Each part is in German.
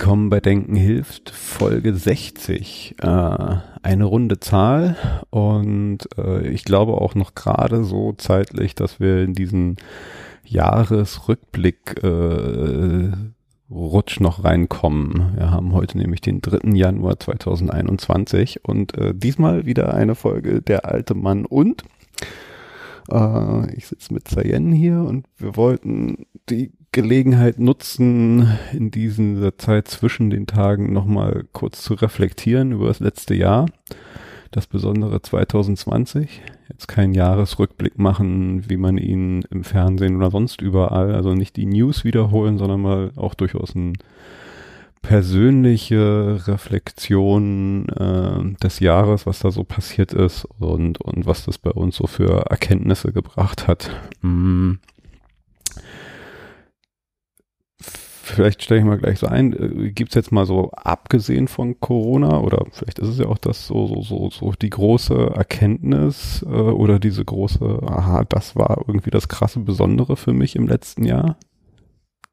Willkommen bei Denken hilft, Folge 60. Äh, eine runde Zahl und äh, ich glaube auch noch gerade so zeitlich, dass wir in diesen Jahresrückblick äh, Rutsch noch reinkommen. Wir haben heute nämlich den 3. Januar 2021 und äh, diesmal wieder eine Folge Der alte Mann und äh, ich sitze mit Zayen hier und wir wollten die Gelegenheit nutzen, in dieser Zeit zwischen den Tagen nochmal kurz zu reflektieren über das letzte Jahr, das besondere 2020. Jetzt keinen Jahresrückblick machen, wie man ihn im Fernsehen oder sonst überall, also nicht die News wiederholen, sondern mal auch durchaus ein persönliche Reflexion äh, des Jahres, was da so passiert ist und, und was das bei uns so für Erkenntnisse gebracht hat. Mm. Vielleicht stelle ich mal gleich so ein, äh, gibt es jetzt mal so abgesehen von Corona oder vielleicht ist es ja auch das so, so, so, so die große Erkenntnis äh, oder diese große, aha, das war irgendwie das krasse Besondere für mich im letzten Jahr?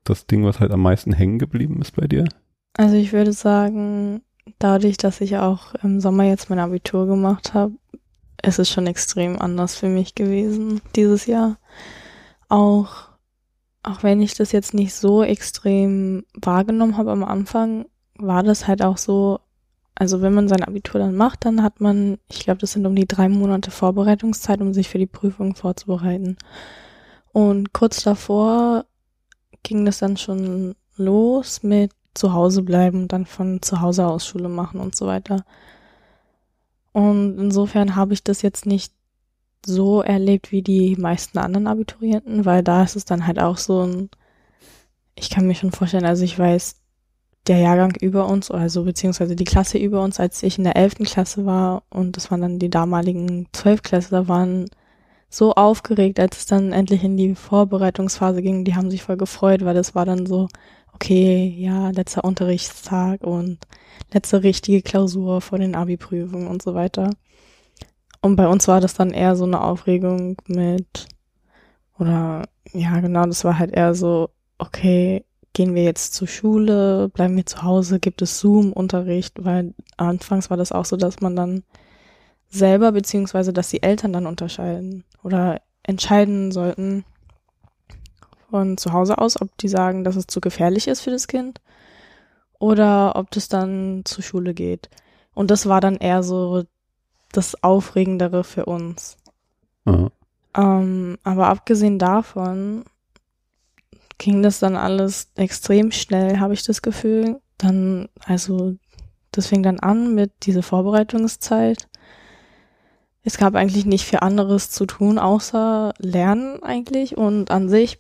Das Ding, was halt am meisten hängen geblieben ist bei dir? Also ich würde sagen, dadurch, dass ich auch im Sommer jetzt mein Abitur gemacht habe, ist es schon extrem anders für mich gewesen dieses Jahr. Auch, auch wenn ich das jetzt nicht so extrem wahrgenommen habe am Anfang, war das halt auch so, also wenn man sein Abitur dann macht, dann hat man, ich glaube, das sind um die drei Monate Vorbereitungszeit, um sich für die Prüfung vorzubereiten. Und kurz davor ging das dann schon los mit zu Hause bleiben, dann von zu Hause aus Schule machen und so weiter. Und insofern habe ich das jetzt nicht so erlebt wie die meisten anderen Abiturienten, weil da ist es dann halt auch so ein, ich kann mir schon vorstellen, also ich weiß, der Jahrgang über uns, also beziehungsweise die Klasse über uns, als ich in der elften Klasse war und das waren dann die damaligen Zwölfklässler, waren so aufgeregt, als es dann endlich in die Vorbereitungsphase ging. Die haben sich voll gefreut, weil das war dann so, okay, ja, letzter Unterrichtstag und letzte richtige Klausur vor den Abi-Prüfungen und so weiter. Und bei uns war das dann eher so eine Aufregung mit, oder ja, genau, das war halt eher so, okay, gehen wir jetzt zur Schule, bleiben wir zu Hause, gibt es Zoom-Unterricht, weil anfangs war das auch so, dass man dann selber, beziehungsweise dass die Eltern dann unterscheiden oder entscheiden sollten, von zu Hause aus, ob die sagen, dass es zu gefährlich ist für das Kind oder ob das dann zur Schule geht. Und das war dann eher so das Aufregendere für uns. Ähm, aber abgesehen davon ging das dann alles extrem schnell, habe ich das Gefühl. Dann, also, das fing dann an mit dieser Vorbereitungszeit. Es gab eigentlich nicht viel anderes zu tun, außer lernen eigentlich. Und an sich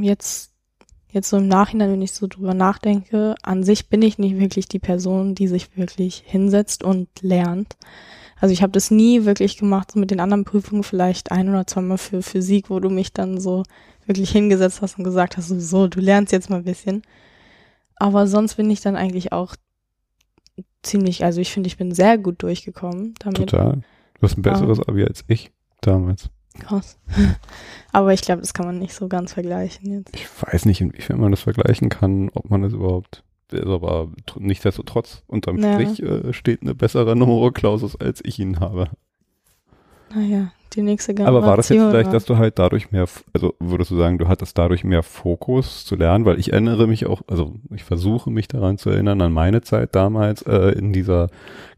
jetzt, jetzt so im Nachhinein, wenn ich so drüber nachdenke, an sich bin ich nicht wirklich die Person, die sich wirklich hinsetzt und lernt. Also ich habe das nie wirklich gemacht, so mit den anderen Prüfungen vielleicht ein oder zweimal für Physik, wo du mich dann so wirklich hingesetzt hast und gesagt hast, so, so du lernst jetzt mal ein bisschen. Aber sonst bin ich dann eigentlich auch ziemlich, also ich finde, ich bin sehr gut durchgekommen damit. Total. Du hast ein besseres Abi als ich damals. Krass. Aber ich glaube, das kann man nicht so ganz vergleichen jetzt. Ich weiß nicht, inwiefern man das vergleichen kann, ob man das überhaupt. Also aber nichtsdestotrotz, unterm ja. Strich äh, steht eine bessere Numero Clausus, als ich ihn habe. Naja, die nächste Generation. Aber war das jetzt vielleicht, dass du halt dadurch mehr, also würdest du sagen, du hattest dadurch mehr Fokus zu lernen? Weil ich erinnere mich auch, also ich versuche mich daran zu erinnern, an meine Zeit damals äh, in dieser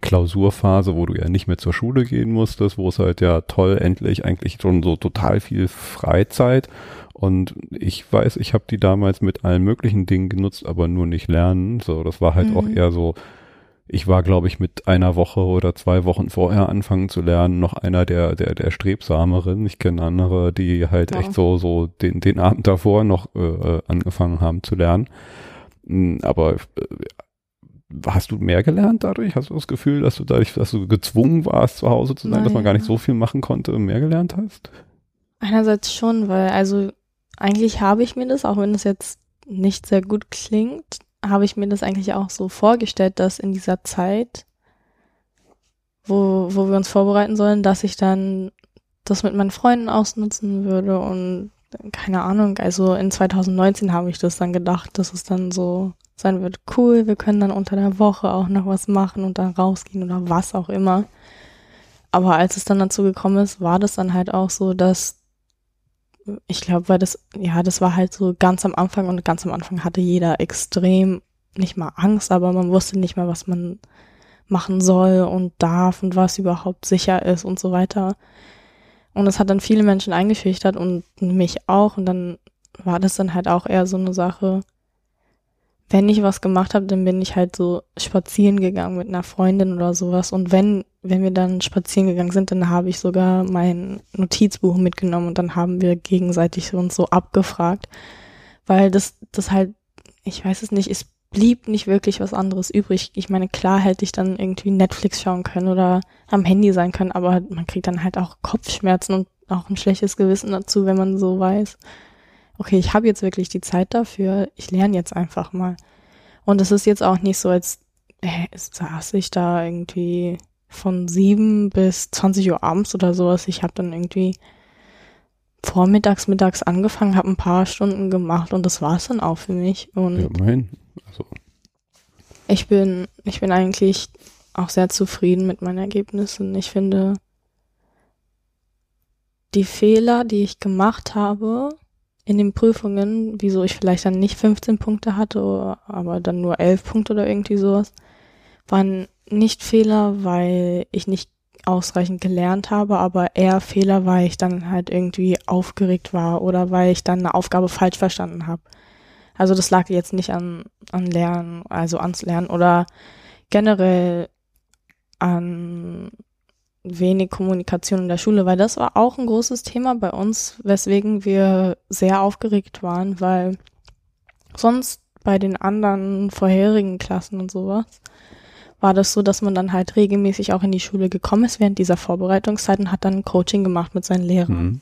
Klausurphase, wo du ja nicht mehr zur Schule gehen musstest, wo es halt ja toll, endlich eigentlich schon so total viel Freizeit. Und ich weiß, ich habe die damals mit allen möglichen Dingen genutzt, aber nur nicht lernen. So, das war halt mhm. auch eher so, ich war, glaube ich, mit einer Woche oder zwei Wochen vorher anfangen zu lernen, noch einer der, der, der Strebsameren. Ich kenne andere, die halt ja. echt so, so den, den Abend davor noch äh, äh angefangen haben zu lernen. Hm, aber äh, hast du mehr gelernt dadurch? Hast du das Gefühl, dass du dadurch, dass du gezwungen warst, zu Hause zu sein, Nein. dass man gar nicht so viel machen konnte, mehr gelernt hast? Einerseits schon, weil also eigentlich habe ich mir das, auch wenn es jetzt nicht sehr gut klingt, habe ich mir das eigentlich auch so vorgestellt, dass in dieser Zeit, wo, wo wir uns vorbereiten sollen, dass ich dann das mit meinen Freunden ausnutzen würde und keine Ahnung, also in 2019 habe ich das dann gedacht, dass es dann so sein wird, cool, wir können dann unter der Woche auch noch was machen und dann rausgehen oder was auch immer. Aber als es dann dazu gekommen ist, war das dann halt auch so, dass ich glaube, weil das, ja, das war halt so ganz am Anfang und ganz am Anfang hatte jeder extrem, nicht mal Angst, aber man wusste nicht mal, was man machen soll und darf und was überhaupt sicher ist und so weiter. Und das hat dann viele Menschen eingeschüchtert und mich auch. Und dann war das dann halt auch eher so eine Sache, wenn ich was gemacht habe, dann bin ich halt so spazieren gegangen mit einer Freundin oder sowas. Und wenn, wenn wir dann spazieren gegangen sind, dann habe ich sogar mein Notizbuch mitgenommen und dann haben wir gegenseitig uns so abgefragt. Weil das, das halt, ich weiß es nicht, es blieb nicht wirklich was anderes übrig. Ich meine, klar hätte ich dann irgendwie Netflix schauen können oder am Handy sein können, aber man kriegt dann halt auch Kopfschmerzen und auch ein schlechtes Gewissen dazu, wenn man so weiß okay, ich habe jetzt wirklich die Zeit dafür, ich lerne jetzt einfach mal. Und es ist jetzt auch nicht so, als äh, saß ich da irgendwie von sieben bis 20 Uhr abends oder sowas. Ich habe dann irgendwie vormittags, mittags angefangen, habe ein paar Stunden gemacht und das war es dann auch für mich. Und ja, mein. Also. Ich bin, ich bin eigentlich auch sehr zufrieden mit meinen Ergebnissen. Ich finde, die Fehler, die ich gemacht habe, in den Prüfungen, wieso ich vielleicht dann nicht 15 Punkte hatte, aber dann nur 11 Punkte oder irgendwie sowas, waren nicht Fehler, weil ich nicht ausreichend gelernt habe, aber eher Fehler, weil ich dann halt irgendwie aufgeregt war oder weil ich dann eine Aufgabe falsch verstanden habe. Also das lag jetzt nicht an, an Lernen, also ans Lernen oder generell an wenig Kommunikation in der Schule, weil das war auch ein großes Thema bei uns, weswegen wir sehr aufgeregt waren, weil sonst bei den anderen vorherigen Klassen und sowas war das so, dass man dann halt regelmäßig auch in die Schule gekommen ist während dieser Vorbereitungszeit und hat dann Coaching gemacht mit seinen Lehrern. Mhm.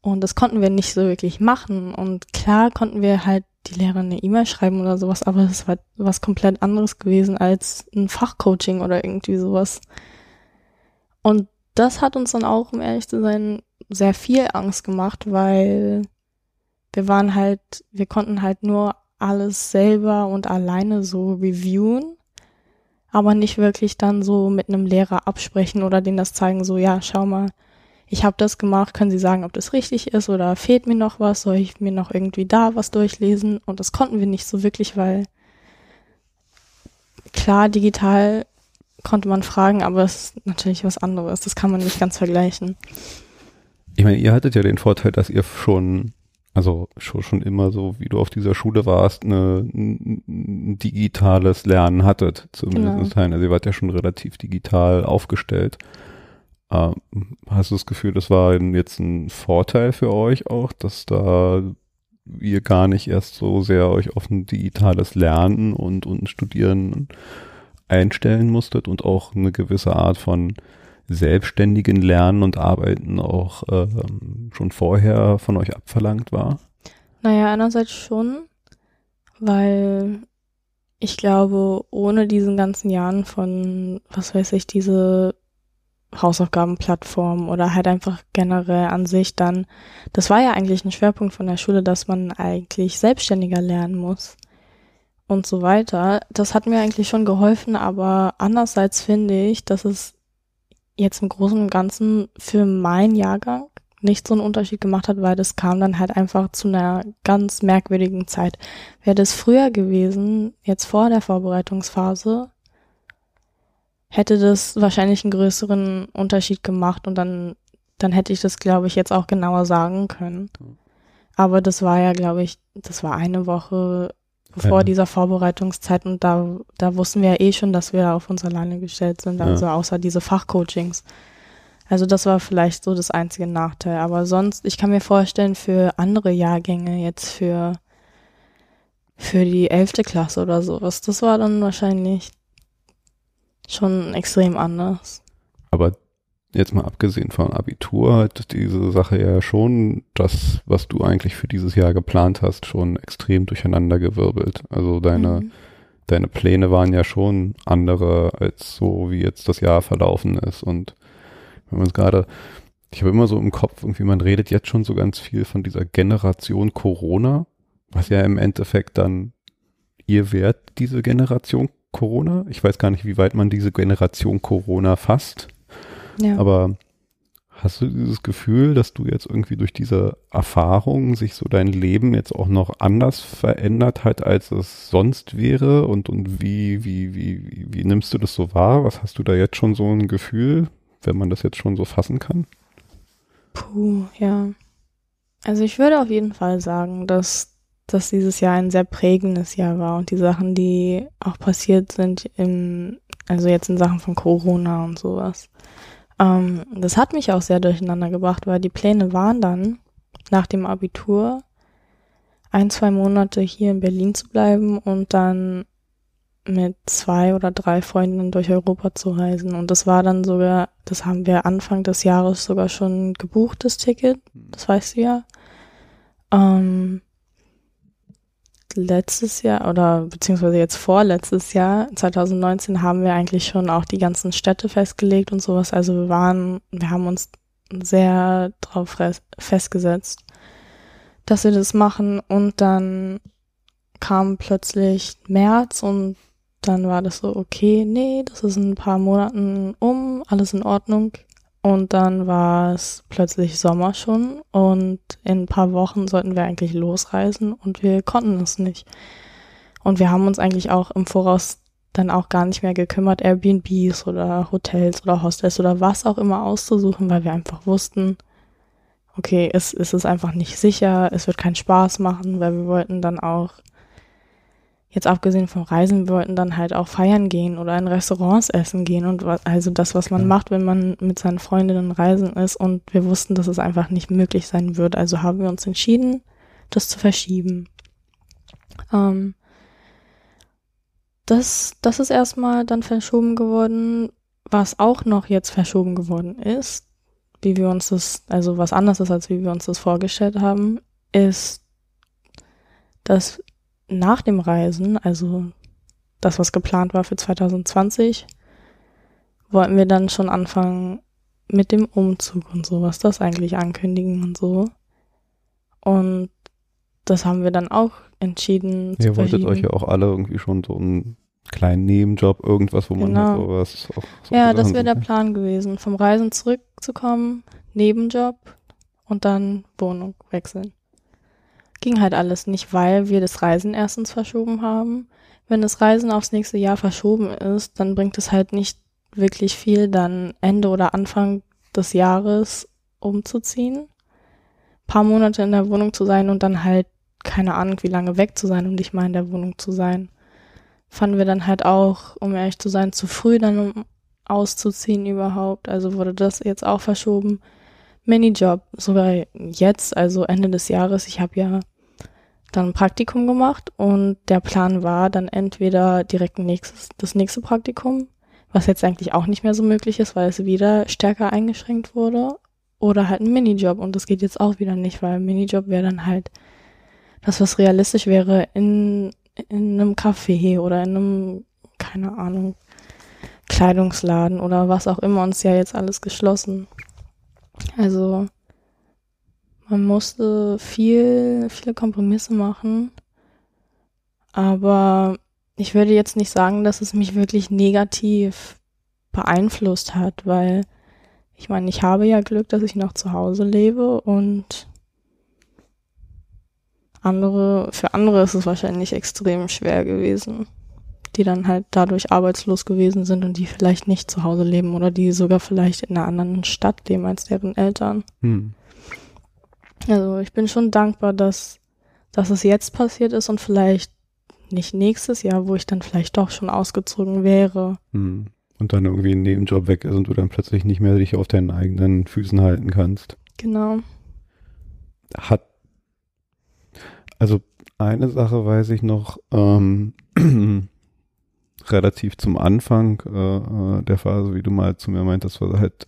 Und das konnten wir nicht so wirklich machen. Und klar konnten wir halt die Lehrer eine E-Mail schreiben oder sowas, aber das war was komplett anderes gewesen als ein Fachcoaching oder irgendwie sowas. Und das hat uns dann auch, um ehrlich zu sein, sehr viel Angst gemacht, weil wir waren halt, wir konnten halt nur alles selber und alleine so reviewen, aber nicht wirklich dann so mit einem Lehrer absprechen oder denen das zeigen, so ja, schau mal, ich habe das gemacht, können Sie sagen, ob das richtig ist oder fehlt mir noch was, soll ich mir noch irgendwie da was durchlesen? Und das konnten wir nicht so wirklich, weil klar, digital konnte man fragen, aber es ist natürlich was anderes. Das kann man nicht ganz vergleichen. Ich meine, ihr hattet ja den Vorteil, dass ihr schon, also schon, schon immer so, wie du auf dieser Schule warst, eine, ein digitales Lernen hattet, zumindest genau. Also ihr wart ja schon relativ digital aufgestellt. Ähm, hast du das Gefühl, das war jetzt ein Vorteil für euch auch, dass da ihr gar nicht erst so sehr euch auf ein digitales Lernen und, und Studieren einstellen musstet und auch eine gewisse Art von selbstständigen Lernen und Arbeiten auch ähm, schon vorher von euch abverlangt war? Naja, einerseits schon, weil ich glaube, ohne diesen ganzen Jahren von, was weiß ich, diese Hausaufgabenplattform oder halt einfach generell an sich dann, das war ja eigentlich ein Schwerpunkt von der Schule, dass man eigentlich selbstständiger lernen muss und so weiter. Das hat mir eigentlich schon geholfen, aber andererseits finde ich, dass es jetzt im Großen und Ganzen für meinen Jahrgang nicht so einen Unterschied gemacht hat, weil das kam dann halt einfach zu einer ganz merkwürdigen Zeit. Wäre das früher gewesen, jetzt vor der Vorbereitungsphase, hätte das wahrscheinlich einen größeren Unterschied gemacht und dann, dann hätte ich das, glaube ich, jetzt auch genauer sagen können. Aber das war ja, glaube ich, das war eine Woche bevor Ja. dieser Vorbereitungszeit und da, da wussten wir ja eh schon, dass wir auf uns alleine gestellt sind, Ja. also außer diese Fachcoachings. Also das war vielleicht so das einzige Nachteil. Aber sonst, ich kann mir vorstellen, für andere Jahrgänge, jetzt für, für die elfte Klasse oder sowas, das war dann wahrscheinlich schon extrem anders. Aber jetzt mal abgesehen von Abitur hat diese Sache ja schon das, was du eigentlich für dieses Jahr geplant hast, schon extrem durcheinandergewirbelt. Also deine, Mhm. deine Pläne waren ja schon andere als so, wie jetzt das Jahr verlaufen ist. Und wenn man es gerade, ich habe immer so im Kopf, irgendwie, man redet jetzt schon so ganz viel von dieser Generation Corona, was ja im Endeffekt dann ihr wärt, diese Generation Corona. Ich weiß gar nicht, wie weit man diese Generation Corona fasst. Ja. Aber hast du dieses Gefühl, dass du jetzt irgendwie durch diese Erfahrung sich so dein Leben jetzt auch noch anders verändert hat, als es sonst wäre? Und, und wie, wie, wie, wie, wie nimmst du das so wahr? Was hast du da jetzt schon so ein Gefühl, wenn man das jetzt schon so fassen kann? Puh, ja. Also ich würde auf jeden Fall sagen, dass, dass dieses Jahr ein sehr prägendes Jahr war und die Sachen, die auch passiert sind, in, also jetzt in Sachen von Corona und sowas. Ähm, das hat mich auch sehr durcheinander gebracht, weil die Pläne waren dann, nach dem Abitur, ein, zwei Monate hier in Berlin zu bleiben und dann mit zwei oder drei Freundinnen durch Europa zu reisen. Und das war dann sogar, das haben wir Anfang des Jahres sogar schon gebucht, das Ticket. Das weißt du ja. Ähm, letztes Jahr oder beziehungsweise jetzt vorletztes Jahr, 2019, haben wir eigentlich schon auch die ganzen Städte festgelegt und sowas. Also wir waren, wir haben uns sehr drauf festgesetzt, dass wir das machen und dann kam plötzlich März und dann war das so, okay, nee, das ist in ein paar Monaten um, alles in Ordnung. Und dann war es plötzlich Sommer schon und in ein paar Wochen sollten wir eigentlich losreisen und wir konnten es nicht. Und wir haben uns eigentlich auch im Voraus dann auch gar nicht mehr gekümmert, Airbnbs oder Hotels oder Hostels oder was auch immer auszusuchen, weil wir einfach wussten, okay, es, es ist einfach nicht sicher, es wird keinen Spaß machen, weil wir wollten dann auch jetzt abgesehen vom Reisen, wir wollten dann halt auch feiern gehen oder in Restaurants essen gehen und was, also das, was man Ja. macht, wenn man mit seinen Freundinnen reisen ist und wir wussten, dass es einfach nicht möglich sein wird. Also haben wir uns entschieden, das zu verschieben. Ähm, das, das ist erstmal dann verschoben geworden. Was auch noch jetzt verschoben geworden ist, wie wir uns das, also was anders ist, als wie wir uns das vorgestellt haben, ist, dass nach dem Reisen, also das, was geplant war für 2020, wollten wir dann schon anfangen mit dem Umzug und sowas, das eigentlich ankündigen und so. Und das haben wir dann auch entschieden zu Ihr wolltet euch ja auch alle irgendwie schon so einen kleinen Nebenjob, irgendwas, wo man Genau. halt sowas auch so ja, das wäre so- der Plan gewesen, vom Reisen zurückzukommen, Nebenjob und dann Wohnung wechseln. Ging halt alles nicht, weil wir das Reisen erstens verschoben haben. Wenn das Reisen aufs nächste Jahr verschoben ist, dann bringt es halt nicht wirklich viel, dann Ende oder Anfang des Jahres umzuziehen, paar Monate in der Wohnung zu sein und dann halt keine Ahnung, wie lange weg zu sein und nicht mal in der Wohnung zu sein. Fanden wir dann halt auch, um ehrlich zu sein, zu früh dann um auszuziehen überhaupt. Also wurde das jetzt auch verschoben. Minijob, sogar jetzt, also Ende des Jahres. Ich habe ja dann ein Praktikum gemacht und der Plan war dann entweder direkt nächstes, das nächste Praktikum, was jetzt eigentlich auch nicht mehr so möglich ist, weil es wieder stärker eingeschränkt wurde, oder halt ein Minijob und das geht jetzt auch wieder nicht, weil Minijob wäre dann halt das, was realistisch wäre in, in einem Café oder in einem, keine Ahnung, Kleidungsladen oder was auch immer uns ja jetzt alles geschlossen. Also man musste viel, viele Kompromisse machen, aber ich würde jetzt nicht sagen, dass es mich wirklich negativ beeinflusst hat, weil ich meine, ich habe ja Glück, dass ich noch zu Hause lebe und andere, für andere ist es wahrscheinlich extrem schwer gewesen, die dann halt dadurch arbeitslos gewesen sind und die vielleicht nicht zu Hause leben oder die sogar vielleicht in einer anderen Stadt leben als deren Eltern. Hm. Also ich bin schon dankbar, dass, dass es jetzt passiert ist und vielleicht nicht nächstes Jahr, wo ich dann vielleicht doch schon ausgezogen wäre. Hm. Und dann irgendwie ein Nebenjob weg ist und du dann plötzlich nicht mehr dich auf deinen eigenen Füßen halten kannst. Genau. Hat, also eine Sache weiß ich noch, ähm, relativ zum Anfang äh, äh, der Phase, wie du mal zu mir meintest, war halt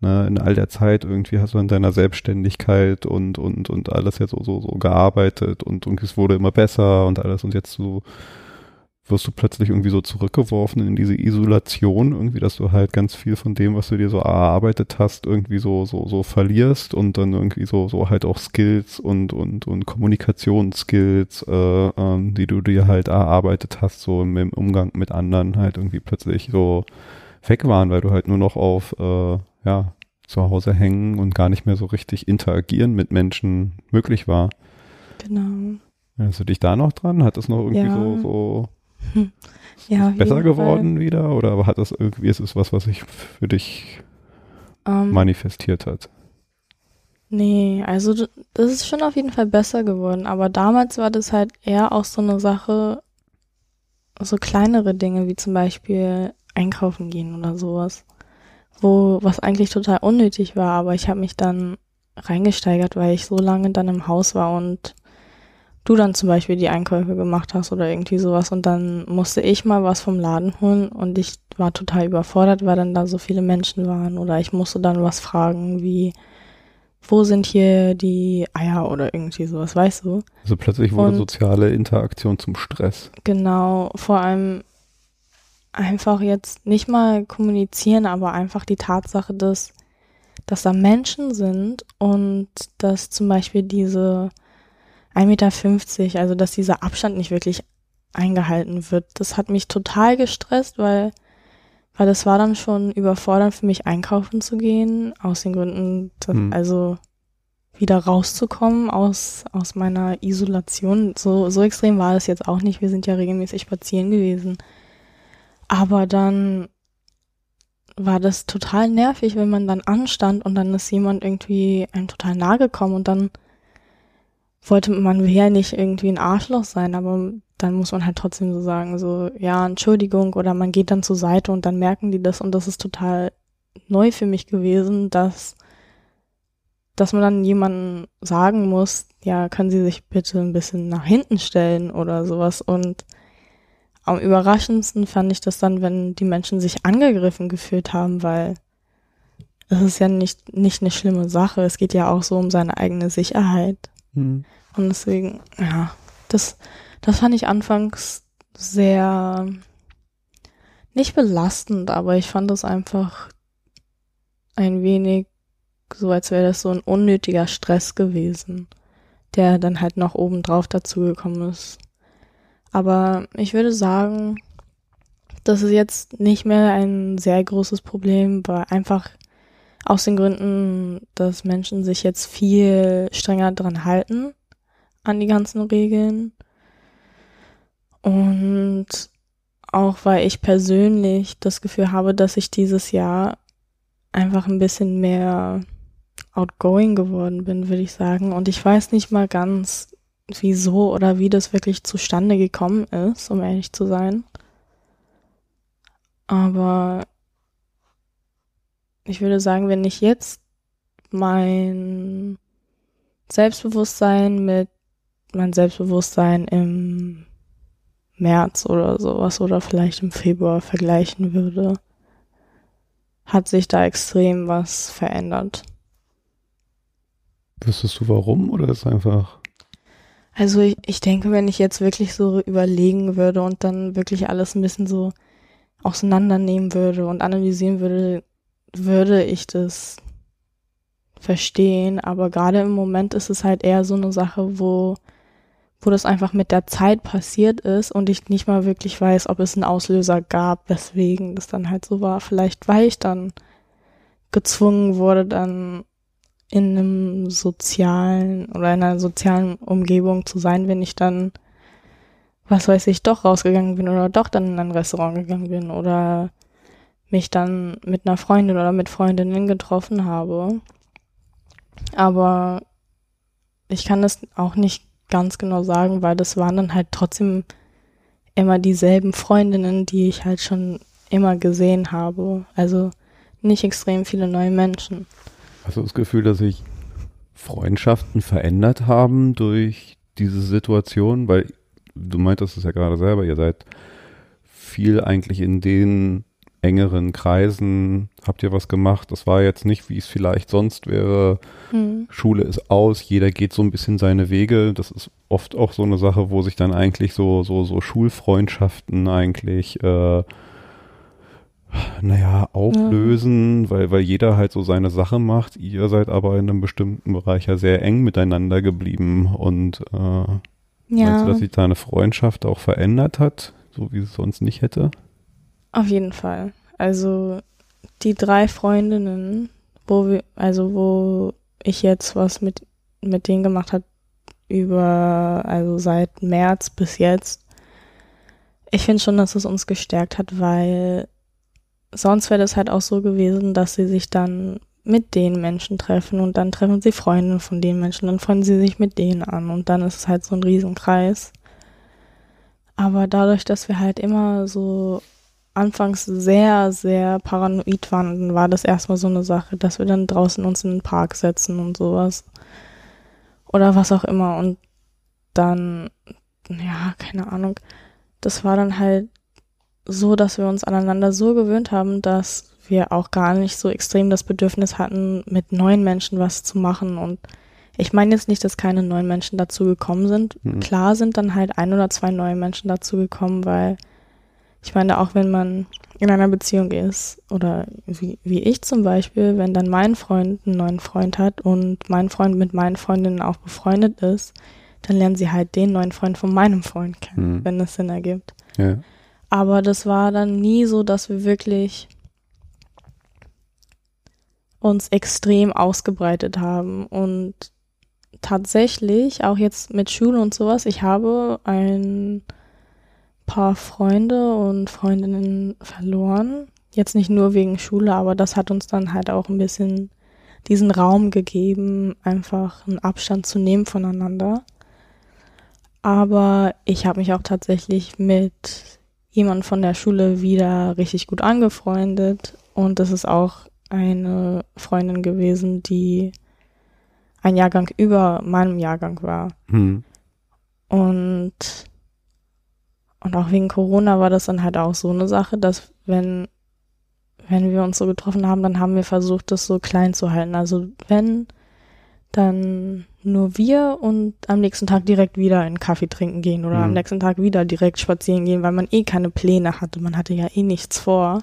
ne, in all der Zeit irgendwie hast du in deiner Selbstständigkeit und und und alles jetzt so so so gearbeitet und und es wurde immer besser und alles und jetzt so wirst du plötzlich irgendwie so zurückgeworfen in diese Isolation, irgendwie, dass du halt ganz viel von dem, was du dir so erarbeitet hast, irgendwie so, so, so verlierst und dann irgendwie so, so halt auch Skills und, und, und Kommunikationsskills, äh, ähm, die du dir halt erarbeitet hast, so im, im Umgang mit anderen halt irgendwie plötzlich so weg waren, weil du halt nur noch auf, äh, ja, zu Hause hängen und gar nicht mehr so richtig interagieren mit Menschen möglich war. Genau. Erinnerst du dich da noch dran? Hat das noch irgendwie Ja. so, so Ja, auf besser geworden wieder oder hat das irgendwie, ist es was, was sich für dich Fall. Ähm, manifestiert hat? Nee, also das ist schon auf jeden Fall besser geworden. Aber damals war das halt eher auch so eine Sache, so kleinere Dinge wie zum Beispiel einkaufen gehen oder sowas, wo was eigentlich total unnötig war. Aber ich habe mich dann reingesteigert, weil ich so lange dann im Haus war und du dann zum Beispiel die Einkäufe gemacht hast oder irgendwie sowas und dann musste ich mal was vom Laden holen und ich war total überfordert, weil dann da so viele Menschen waren oder ich musste dann was fragen wie wo sind hier die Eier oder irgendwie sowas, weißt du? Also plötzlich wurde Und- soziale Interaktion zum Stress. Genau, vor allem einfach jetzt nicht mal kommunizieren, aber einfach die Tatsache, dass, dass da Menschen sind und dass zum Beispiel diese 1,50 Meter, also dass dieser Abstand nicht wirklich eingehalten wird. Das hat mich total gestresst, weil, weil das war dann schon überfordernd für mich einkaufen zu gehen, aus den Gründen, dass, Hm. also wieder rauszukommen aus, aus meiner Isolation. So, so extrem war es jetzt auch nicht. Wir sind ja regelmäßig spazieren gewesen. Aber dann war das total nervig, wenn man dann anstand und dann ist jemand irgendwie einem total nahe gekommen und dann wollte man ja nicht irgendwie ein Arschloch sein, aber dann muss man halt trotzdem so sagen, so, ja, Entschuldigung, oder man geht dann zur Seite und dann merken die das und das ist total neu für mich gewesen, dass, dass man dann jemandem sagen muss, ja, können Sie sich bitte ein bisschen nach hinten stellen oder sowas und am überraschendsten fand ich das dann, wenn die Menschen sich angegriffen gefühlt haben, weil es ist ja nicht, nicht eine schlimme Sache. Es geht ja auch so um seine eigene Sicherheit. Hm. Und deswegen, ja, das, das fand ich anfangs sehr nicht belastend, aber ich fand es einfach ein wenig so, als wäre das so ein unnötiger Stress gewesen, der dann halt noch obendrauf dazugekommen ist. Aber ich würde sagen, das ist jetzt nicht mehr ein sehr großes Problem, weil einfach aus den Gründen, dass Menschen sich jetzt viel strenger dran halten an die ganzen Regeln. Und auch weil ich persönlich das Gefühl habe, dass ich dieses Jahr einfach ein bisschen mehr outgoing geworden bin, würde ich sagen. Und ich weiß nicht mal ganz, wieso oder wie das wirklich zustande gekommen ist, um ehrlich zu sein. Aber ich würde sagen, wenn ich jetzt mein Selbstbewusstsein mit mein Selbstbewusstsein im März oder sowas oder vielleicht im Februar vergleichen würde, hat sich da extrem was verändert. Wüsstest du warum oder ist einfach, Also ich, ich denke, wenn ich jetzt wirklich so überlegen würde und dann wirklich alles ein bisschen so auseinandernehmen würde und analysieren würde, würde ich das verstehen. Aber gerade im Moment ist es halt eher so eine Sache, wo, wo das einfach mit der Zeit passiert ist und ich nicht mal wirklich weiß, ob es einen Auslöser gab, weswegen das dann halt so war. Vielleicht weil ich dann gezwungen wurde, dann in einem sozialen oder in einer sozialen Umgebung zu sein, wenn ich dann, was weiß ich, doch rausgegangen bin oder doch dann in ein Restaurant gegangen bin oder mich dann mit einer Freundin oder mit Freundinnen getroffen habe. Aber ich kann es auch nicht ganz genau sagen, weil das waren dann halt trotzdem immer dieselben Freundinnen, die ich halt schon immer gesehen habe. Also nicht extrem viele neue Menschen. Hast du das Gefühl, dass sich Freundschaften verändert haben durch diese Situation? Weil du meintest es ja gerade selber, ihr seid viel eigentlich in den engeren Kreisen habt ihr was gemacht. Das war jetzt nicht, wie es vielleicht sonst wäre. Hm. Schule ist aus, jeder geht so ein bisschen seine Wege. Das ist oft auch so eine Sache, wo sich dann eigentlich so, so, so Schulfreundschaften eigentlich, äh, naja, auflösen, ja. weil, weil jeder halt so seine Sache macht. Ihr seid aber in einem bestimmten Bereich ja sehr eng miteinander geblieben und äh, ja. meinst du, dass sich deine Freundschaft auch verändert hat, so wie es sonst nicht hätte? Auf jeden Fall. Also die drei Freundinnen, wo wir, also wo ich jetzt was mit, mit denen gemacht habe, über, also seit März bis jetzt. Ich finde schon, dass es uns gestärkt hat, weil sonst wäre das halt auch so gewesen, dass sie sich dann mit den Menschen treffen und dann treffen sie Freunde von den Menschen, dann freuen sie sich mit denen an und dann ist es halt so ein Riesenkreis. Aber dadurch, dass wir halt immer so anfangs sehr, sehr paranoid waren, war das erstmal so eine Sache, dass wir dann draußen uns in den Park setzen und sowas. Oder was auch immer. Und dann, ja, keine Ahnung. Das war dann halt so, dass wir uns aneinander so gewöhnt haben, dass wir auch gar nicht so extrem das Bedürfnis hatten, mit neuen Menschen was zu machen. Und ich meine jetzt nicht, dass keine neuen Menschen dazu gekommen sind. Mhm. Klar sind dann halt ein oder zwei neue Menschen dazu gekommen, weil ich meine, auch wenn man in einer Beziehung ist oder wie, wie ich zum Beispiel, wenn dann mein Freund einen neuen Freund hat und mein Freund mit meinen Freundinnen auch befreundet ist, dann lernen sie halt den neuen Freund von meinem Freund kennen, mhm. wenn es Sinn ergibt. Ja. Aber das war dann nie so, dass wir wirklich uns extrem ausgebreitet haben und tatsächlich auch jetzt mit Schule und sowas, ich habe ein paar Freunde und Freundinnen verloren. Jetzt nicht nur wegen Schule, aber das hat uns dann halt auch ein bisschen diesen Raum gegeben, einfach einen Abstand zu nehmen voneinander. Aber ich habe mich auch tatsächlich mit jemandem von der Schule wieder richtig gut angefreundet und das ist auch eine Freundin gewesen, die ein Jahrgang über meinem Jahrgang war. Hm. Und und auch wegen Corona war das dann halt auch so eine Sache, dass wenn, wenn wir uns so getroffen haben, dann haben wir versucht, das so klein zu halten. Also wenn, dann nur wir und am nächsten Tag direkt wieder einen Kaffee trinken gehen oder mhm. am nächsten Tag wieder direkt spazieren gehen, weil man eh keine Pläne hatte. Man hatte ja eh nichts vor.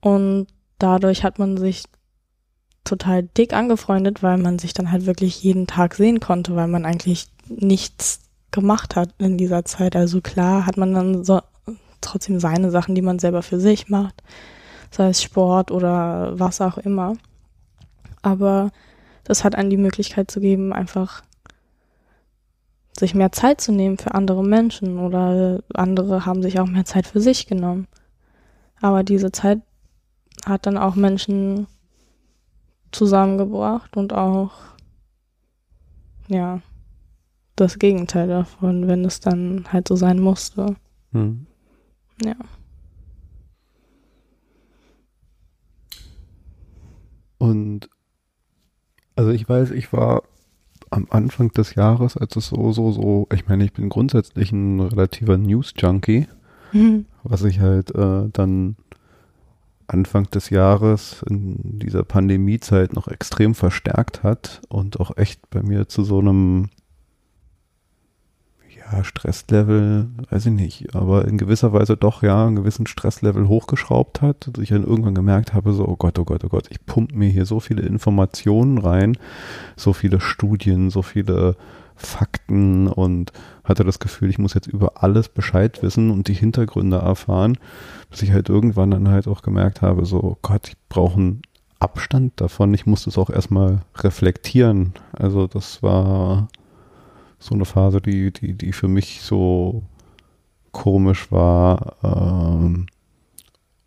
Und dadurch hat man sich total dick angefreundet, weil man sich dann halt wirklich jeden Tag sehen konnte, weil man eigentlich nichts gemacht hat in dieser Zeit. Also klar hat man dann so trotzdem seine Sachen, die man selber für sich macht, sei es Sport oder was auch immer. Aber das hat einen die Möglichkeit zu geben, einfach sich mehr Zeit zu nehmen für andere Menschen oder andere haben sich auch mehr Zeit für sich genommen. Aber diese Zeit hat dann auch Menschen zusammengebracht und auch, ja, das Gegenteil davon, wenn es dann halt so sein musste. Hm. Ja. Und also ich weiß, ich war am Anfang des Jahres, als es so, so, so, ich meine, ich bin grundsätzlich ein relativer News-Junkie, mhm. was ich halt äh, dann Anfang des Jahres in dieser Pandemiezeit noch extrem verstärkt hat und auch echt bei mir zu so einem ja, Stresslevel, weiß ich nicht, aber in gewisser Weise doch, ja, einen gewissen Stresslevel hochgeschraubt hat, dass ich dann irgendwann gemerkt habe, so, oh Gott, oh Gott, oh Gott, ich pumpe mir hier so viele Informationen rein, so viele Studien, so viele Fakten und hatte das Gefühl, ich muss jetzt über alles Bescheid wissen und die Hintergründe erfahren, bis ich halt irgendwann dann halt auch gemerkt habe, so, oh Gott, ich brauche einen Abstand davon, ich musste es auch erstmal reflektieren. Also das war so eine Phase, die, die, die für mich so komisch war. Ähm,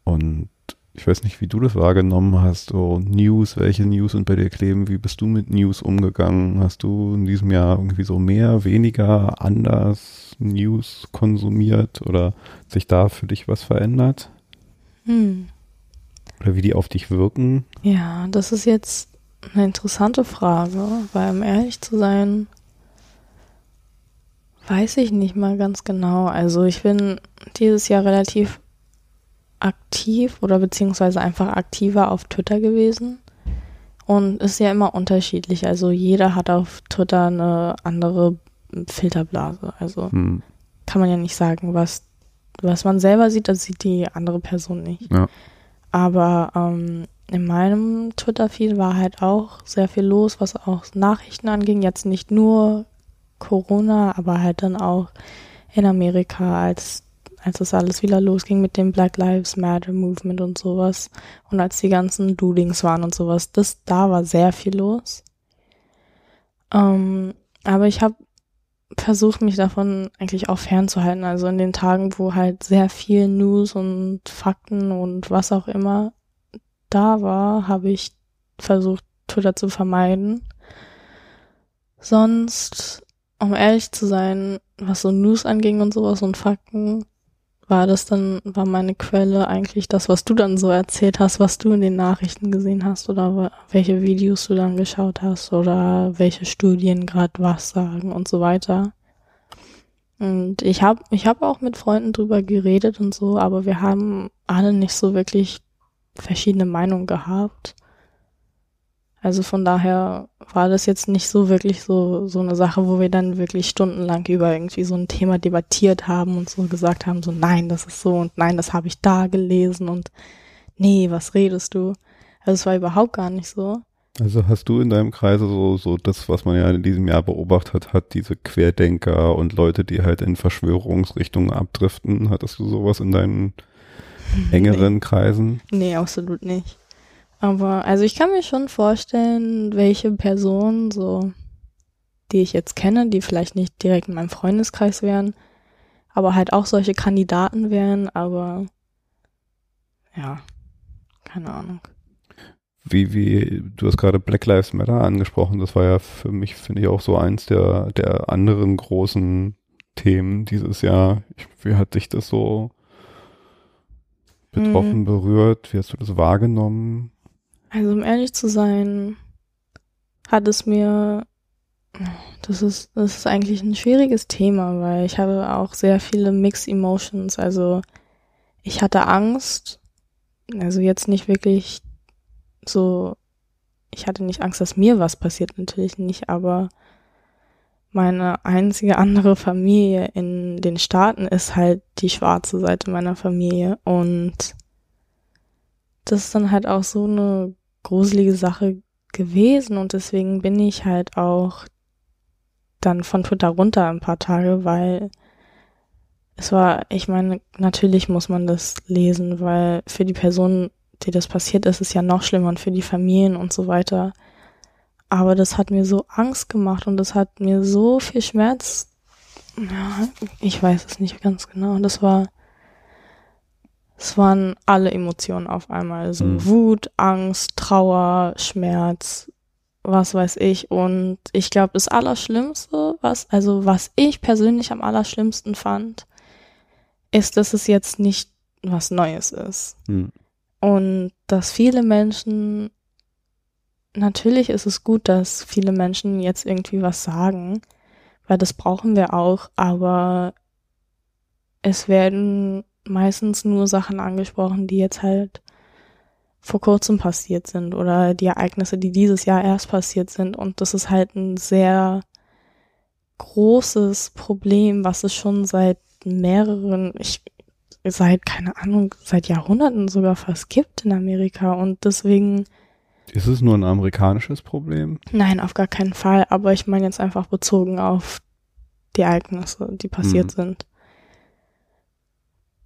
und ich weiß nicht, wie du das wahrgenommen hast, so News, welche News sind bei dir kleben, wie bist du mit News umgegangen? Hast du in diesem Jahr irgendwie so mehr, weniger, anders News konsumiert oder sich da für dich was verändert? Hm. Oder wie die auf dich wirken? Ja, das ist jetzt eine interessante Frage, weil um ehrlich zu sein, weiß ich nicht mal ganz genau. Also ich bin dieses Jahr relativ aktiv oder beziehungsweise einfach aktiver auf Twitter gewesen. Und ist ja immer unterschiedlich. Also jeder hat auf Twitter eine andere Filterblase. Also hm. kann man ja nicht sagen, was, was man selber sieht, das sieht die andere Person nicht. Ja. Aber ähm, in meinem Twitter-Feed war halt auch sehr viel los, was auch Nachrichten anging. Jetzt nicht nur Corona, aber halt dann auch in Amerika, als, als das alles wieder losging mit dem Black Lives Matter Movement und sowas. Und als die ganzen Dudings waren und sowas. Das, da war sehr viel los. Ähm, aber ich habe versucht, mich davon eigentlich auch fernzuhalten. Also in den Tagen, wo halt sehr viel News und Fakten und was auch immer da war, habe ich versucht, Twitter zu vermeiden. Sonst um ehrlich zu sein, was so News anging und sowas und Fakten, war das dann, war meine Quelle eigentlich das, was du dann so erzählt hast, was du in den Nachrichten gesehen hast oder welche Videos du dann geschaut hast oder welche Studien gerade was sagen und so weiter. Und ich habe ich hab auch mit Freunden drüber geredet und so, aber wir haben alle nicht so wirklich verschiedene Meinungen gehabt. Also von daher war das jetzt nicht so wirklich so, so eine Sache, wo wir dann wirklich stundenlang über irgendwie so ein Thema debattiert haben und so gesagt haben, so nein, das ist so und nein, das habe ich da gelesen und nee, was redest du? Also es war überhaupt gar nicht so. Also hast du in deinem Kreise so, so das, was man ja in diesem Jahr beobachtet hat, diese Querdenker und Leute, die halt in Verschwörungsrichtungen abdriften, hattest du sowas in deinen engeren nee. Kreisen? Nee, absolut nicht. Aber also ich kann mir schon vorstellen, welche Personen so, die ich jetzt kenne, die vielleicht nicht direkt in meinem Freundeskreis wären, aber halt auch solche Kandidaten wären, aber ja, keine Ahnung. Wie, wie, du hast gerade Black Lives Matter angesprochen, das war ja für mich, finde ich, auch so eins der, der anderen großen Themen dieses Jahr. Ich, wie hat dich das so betroffen, mhm. berührt? Wie hast du das wahrgenommen? Also um ehrlich zu sein, hat es mir, das ist, das ist eigentlich ein schwieriges Thema, weil ich habe auch sehr viele Mixed Emotions. Also ich hatte Angst, also jetzt nicht wirklich so, ich hatte nicht Angst, dass mir was passiert, natürlich nicht, aber meine einzige andere Familie in den Staaten ist halt die schwarze Seite meiner Familie und das ist dann halt auch so eine gruselige Sache gewesen und deswegen bin ich halt auch dann von Twitter runter ein paar Tage, weil es war, ich meine, natürlich muss man das lesen, weil für die Person, die das passiert ist, ist es ja noch schlimmer und für die Familien und so weiter. Aber das hat mir so Angst gemacht und das hat mir so viel Schmerz. Ja, ich weiß es nicht ganz genau. Das war es waren alle Emotionen auf einmal. Also mhm. Wut, Angst, Trauer, Schmerz, was weiß ich. Und ich glaube, das Allerschlimmste, was, also was ich persönlich am allerschlimmsten fand, ist, dass es jetzt nicht was Neues ist. Mhm. Und dass viele Menschen, natürlich ist es gut, dass viele Menschen jetzt irgendwie was sagen, weil das brauchen wir auch, aber es werden meistens nur Sachen angesprochen, die jetzt halt vor kurzem passiert sind oder die Ereignisse, die dieses Jahr erst passiert sind. Und das ist halt ein sehr großes Problem, was es schon seit mehreren, ich, seit, keine Ahnung, seit Jahrhunderten sogar fast gibt in Amerika. Und deswegen. Ist es nur ein amerikanisches Problem? Nein, auf gar keinen Fall. Aber ich meine jetzt einfach bezogen auf die Ereignisse, die passiert mhm. sind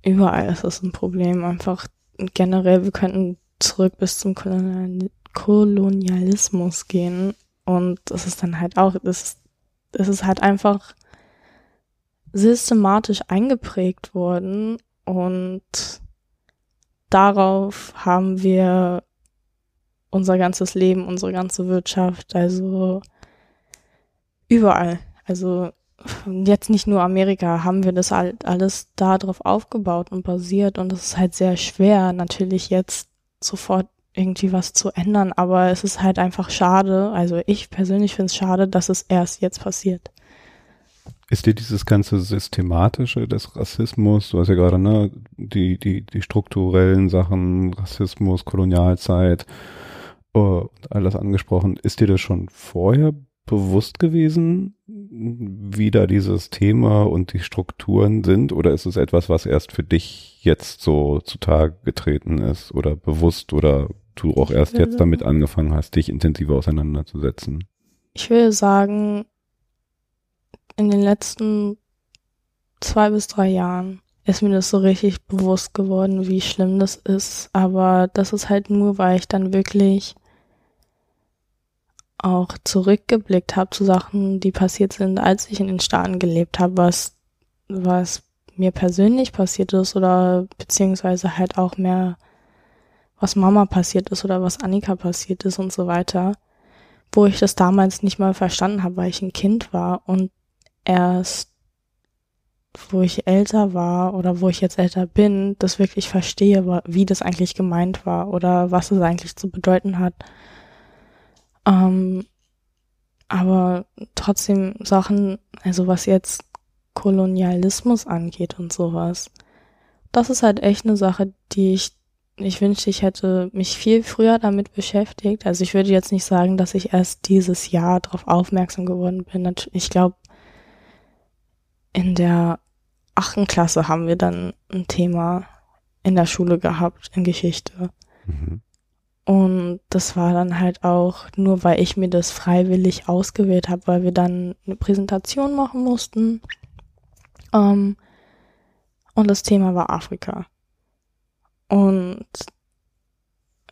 überall ist es ein Problem. Einfach generell, wir könnten zurück bis zum Kolonial Kolonialismus gehen. Und das ist dann halt auch, das, das ist halt einfach systematisch eingeprägt worden und darauf haben wir unser ganzes Leben, unsere ganze Wirtschaft, also überall. Also jetzt nicht nur Amerika, haben wir das halt alles darauf aufgebaut und basiert und es ist halt sehr schwer, natürlich jetzt sofort irgendwie was zu ändern, aber es ist halt einfach schade, also ich persönlich finde es schade, dass es erst jetzt passiert. Ist dir dieses ganze Systematische des Rassismus, du hast ja gerade ne, die, die, die strukturellen Sachen, Rassismus, Kolonialzeit uh, alles angesprochen, ist dir das schon vorher bewusst gewesen, wie da dieses Thema und die Strukturen sind? Oder ist es etwas, was erst für dich jetzt so zutage getreten ist oder bewusst oder du auch erst jetzt damit angefangen hast, dich intensiver auseinanderzusetzen? Ich würde sagen, in den letzten zwei bis drei Jahren ist mir das so richtig bewusst geworden, wie schlimm das ist. Aber das ist halt nur, weil ich dann wirklich auch zurückgeblickt habe zu Sachen, die passiert sind, als ich in den Staaten gelebt habe, was, was mir persönlich passiert ist oder beziehungsweise halt auch mehr, was Mama passiert ist oder was Annika passiert ist und so weiter, wo ich das damals nicht mal verstanden habe, weil ich ein Kind war und erst wo ich älter war oder wo ich jetzt älter bin, das wirklich verstehe, wie das eigentlich gemeint war oder was es eigentlich zu bedeuten hat. Ähm, aber trotzdem Sachen, also was jetzt Kolonialismus angeht und sowas, das ist halt echt eine Sache, die ich, ich wünschte, ich hätte mich viel früher damit beschäftigt. Also ich würde jetzt nicht sagen, dass ich erst dieses Jahr darauf aufmerksam geworden bin. Ich glaube, in der achten Klasse haben wir dann ein Thema in der Schule gehabt, in Geschichte. Mhm. Und das war dann halt auch nur, weil ich mir das freiwillig ausgewählt habe, weil wir dann eine Präsentation machen mussten. Ähm, und das Thema war Afrika. Und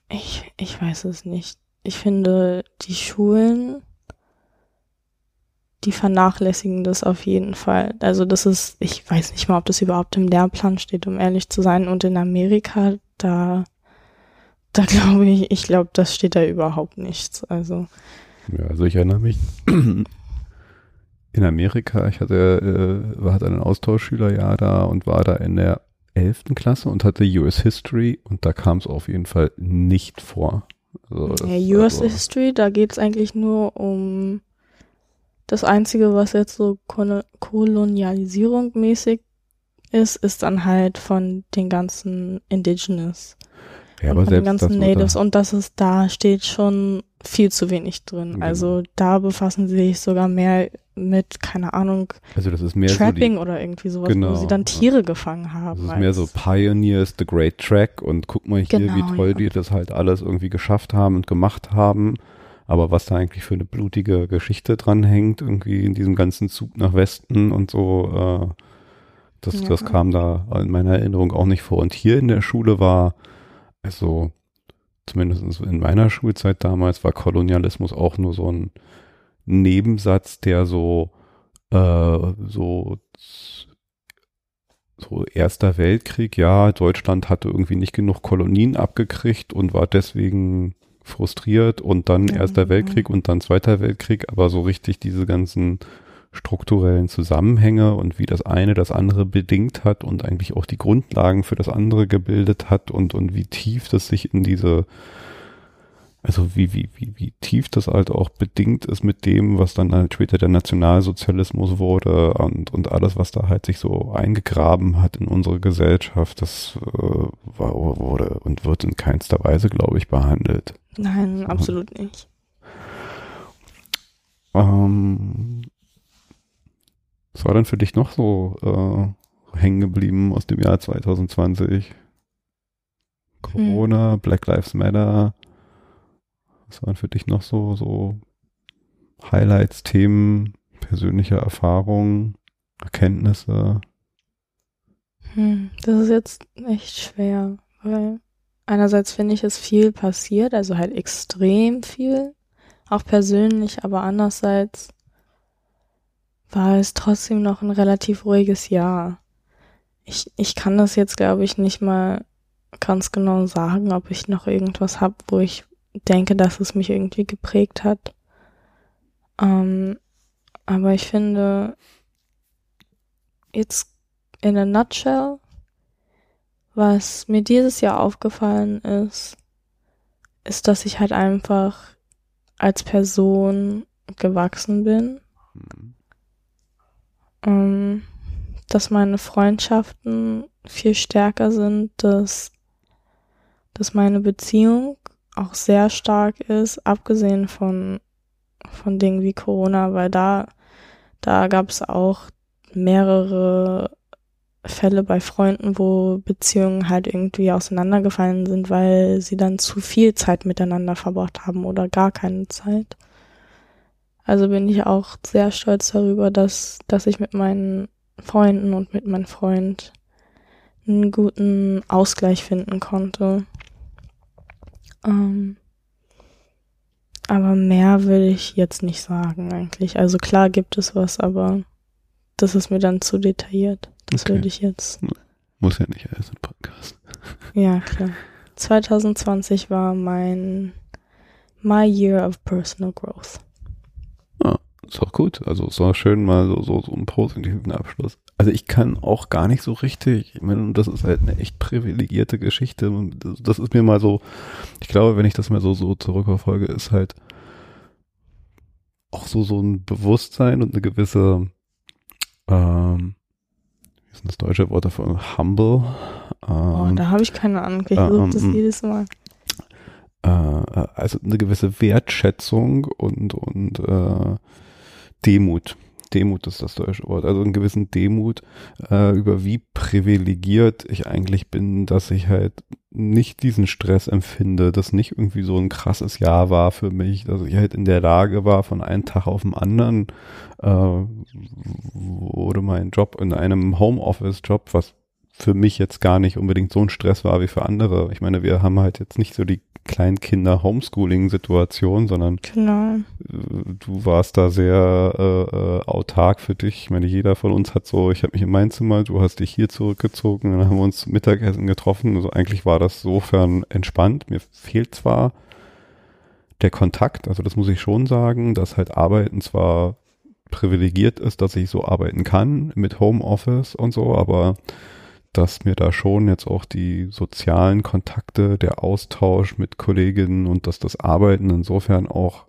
ich, ich weiß es nicht. Ich finde, die Schulen, die vernachlässigen das auf jeden Fall. Also das ist, ich weiß nicht mal, ob das überhaupt im Lehrplan steht, um ehrlich zu sein. Und in Amerika, da da glaube ich, ich glaube, das steht da überhaupt nichts. Also. Ja, also ich erinnere mich in Amerika, ich hatte, äh, hatte einen Austauschschüler ja da und war da in der 11. Klasse und hatte US History und da kam es auf jeden Fall nicht vor. Also ja, US also, History, da geht es eigentlich nur um das Einzige, was jetzt so Kolonialisierung mäßig ist, ist dann halt von den ganzen Indigenous ja, aber von den ganzen Natives. Und das ist, da steht schon viel zu wenig drin. Genau. Also da befassen sie sich sogar mehr mit, keine Ahnung, also das ist mehr Trapping so die, oder irgendwie sowas, genau, wo sie dann Tiere ja. gefangen haben. Das ist mehr so Pioneers, The Great Track und guck mal hier, genau, wie toll ja. die das halt alles irgendwie geschafft haben und gemacht haben. Aber was da eigentlich für eine blutige Geschichte dranhängt, irgendwie in diesem ganzen Zug nach Westen und so, äh, das, ja. das kam da in meiner Erinnerung auch nicht vor. Und hier in der Schule war also zumindest in meiner Schulzeit damals war Kolonialismus auch nur so ein Nebensatz, der so äh, so so Erster Weltkrieg, ja, Deutschland hatte irgendwie nicht genug Kolonien abgekriegt und war deswegen frustriert und dann Erster Weltkrieg und dann Zweiter Weltkrieg, aber so richtig diese ganzen strukturellen Zusammenhänge und wie das eine das andere bedingt hat und eigentlich auch die Grundlagen für das andere gebildet hat und, und wie tief das sich in diese, also wie, wie, wie, wie tief das halt auch bedingt ist mit dem, was dann halt später der Nationalsozialismus wurde und, und alles, was da halt sich so eingegraben hat in unsere Gesellschaft, das äh, war, wurde und wird in keinster Weise, glaube ich, behandelt. Nein, absolut nicht. Ähm, was war denn für dich noch so äh, hängen geblieben aus dem Jahr 2020? Corona, hm. Black Lives Matter. Was waren für dich noch so, so Highlights, Themen, persönliche Erfahrungen, Erkenntnisse? Hm, das ist jetzt echt schwer, weil einerseits finde ich, es viel passiert, also halt extrem viel, auch persönlich, aber andererseits war es trotzdem noch ein relativ ruhiges Jahr. Ich, ich kann das jetzt, glaube ich, nicht mal ganz genau sagen, ob ich noch irgendwas habe, wo ich denke, dass es mich irgendwie geprägt hat. Ähm, aber ich finde, jetzt in a nutshell, was mir dieses Jahr aufgefallen ist, ist, dass ich halt einfach als Person gewachsen bin. Mhm. Ähm, dass meine Freundschaften viel stärker sind, dass, dass meine Beziehung auch sehr stark ist, abgesehen von, von Dingen wie Corona, weil da, da gab es auch mehrere Fälle bei Freunden, wo Beziehungen halt irgendwie auseinandergefallen sind, weil sie dann zu viel Zeit miteinander verbracht haben oder gar keine Zeit. Also bin ich auch sehr stolz darüber, dass, dass ich mit meinen Freunden und mit meinem Freund einen guten Ausgleich finden konnte. Ähm, aber mehr will ich jetzt nicht sagen eigentlich. Also klar gibt es was, aber das ist mir dann zu detailliert. Das okay. würde ich jetzt. Muss ja nicht alles im Podcast. Ja, klar. 2020 war mein My Year of Personal Growth. Ah, ist auch gut. Also es war schön mal so, so, so einen positiven Abschluss. Also ich kann auch gar nicht so richtig, ich meine, das ist halt eine echt privilegierte Geschichte. Das ist mir mal so, ich glaube, wenn ich das mal so, so zurückverfolge, ist halt auch so, so ein Bewusstsein und eine gewisse, ähm, wie ist denn das deutsche Wort dafür? Humble. Oh, ähm, oh, da habe ich keine Ahnung. Ich ähm, das jedes Mal. Äh, also eine gewisse Wertschätzung und, und äh, Demut. Demut ist das deutsche Wort, also einen gewissen Demut äh, über wie privilegiert ich eigentlich bin, dass ich halt nicht diesen Stress empfinde, dass nicht irgendwie so ein krasses Jahr war für mich, dass ich halt in der Lage war, von einem Tag auf den anderen äh, wurde mein Job in einem Homeoffice-Job, was für mich jetzt gar nicht unbedingt so ein Stress war wie für andere. Ich meine, wir haben halt jetzt nicht so die Kleinkinder-Homeschooling-Situation, sondern genau. du warst da sehr äh, äh, autark für dich. Ich meine, jeder von uns hat so, ich habe mich in mein Zimmer, du hast dich hier zurückgezogen, dann haben wir uns Mittagessen getroffen. Also eigentlich war das sofern entspannt. Mir fehlt zwar der Kontakt, also das muss ich schon sagen, dass halt Arbeiten zwar privilegiert ist, dass ich so arbeiten kann mit Homeoffice und so, aber dass mir da schon jetzt auch die sozialen Kontakte, der Austausch mit Kolleginnen und dass das Arbeiten insofern auch,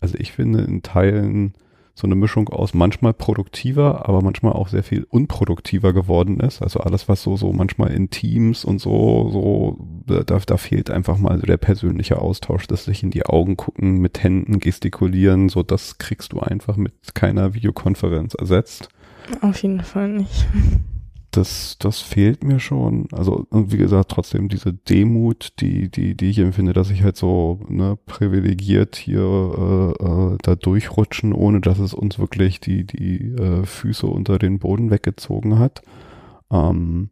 also ich finde in Teilen so eine Mischung aus manchmal produktiver, aber manchmal auch sehr viel unproduktiver geworden ist. Also alles, was so, so manchmal in Teams und so, so, da, da fehlt einfach mal so der persönliche Austausch, das sich in die Augen gucken, mit Händen gestikulieren, so das kriegst du einfach mit keiner Videokonferenz ersetzt. Auf jeden Fall nicht das, das fehlt mir schon. Also, und wie gesagt, trotzdem diese Demut, die, die, die ich empfinde, dass ich halt so ne, privilegiert hier äh, äh, da durchrutschen, ohne dass es uns wirklich die, die äh, Füße unter den Boden weggezogen hat. Ähm,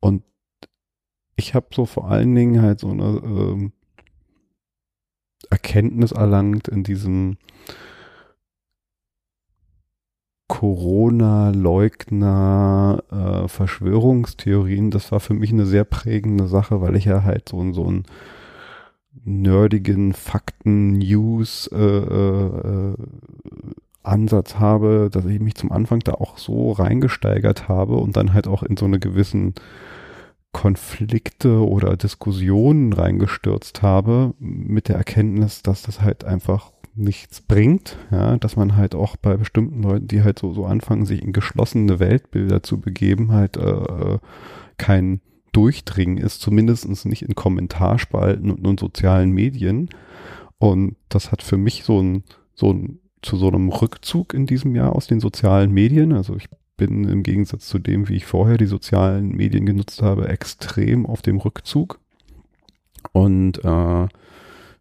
und ich habe so vor allen Dingen halt so eine ähm, Erkenntnis erlangt in diesem Corona-Leugner, äh, Verschwörungstheorien, das war für mich eine sehr prägende Sache, weil ich ja halt so, so einen nerdigen Fakten-News äh, äh, habe, dass ich mich zum Anfang da auch so reingesteigert habe und dann halt auch in so eine gewissen Konflikte oder Diskussionen reingestürzt habe mit der Erkenntnis, dass das halt einfach nichts bringt, ja, dass man halt auch bei bestimmten Leuten, die halt so, so anfangen, sich in geschlossene Weltbilder zu begeben, halt äh, äh kein Durchdringen ist, zumindest nicht in Kommentarspalten und, und sozialen Medien. Und das hat für mich so ein, so ein, zu so einem Rückzug in diesem Jahr aus den sozialen Medien. Also ich bin im Gegensatz zu dem, wie ich vorher die sozialen Medien genutzt habe, extrem auf dem Rückzug. Und äh,